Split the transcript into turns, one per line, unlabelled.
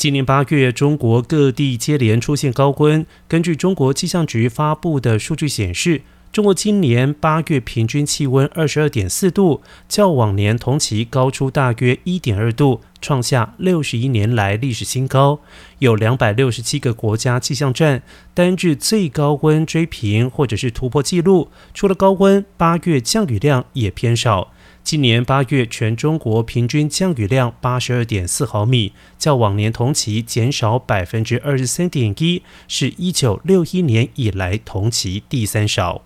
今年八月，中国各地接连出现高温。根据中国气象局发布的数据显示，中国今年八月平均气温二十二点四度，较往年同期高出大约一点二度，创下六十一年来历史新高。有两百六十七个国家气象站单日最高温追平或者是突破纪录。除了高温，八月降雨量也偏少。今年八月，全中国平均降雨量八十二点四毫米，较往年同期减少百分之二十三点一，是一九六一年以来同期第三少。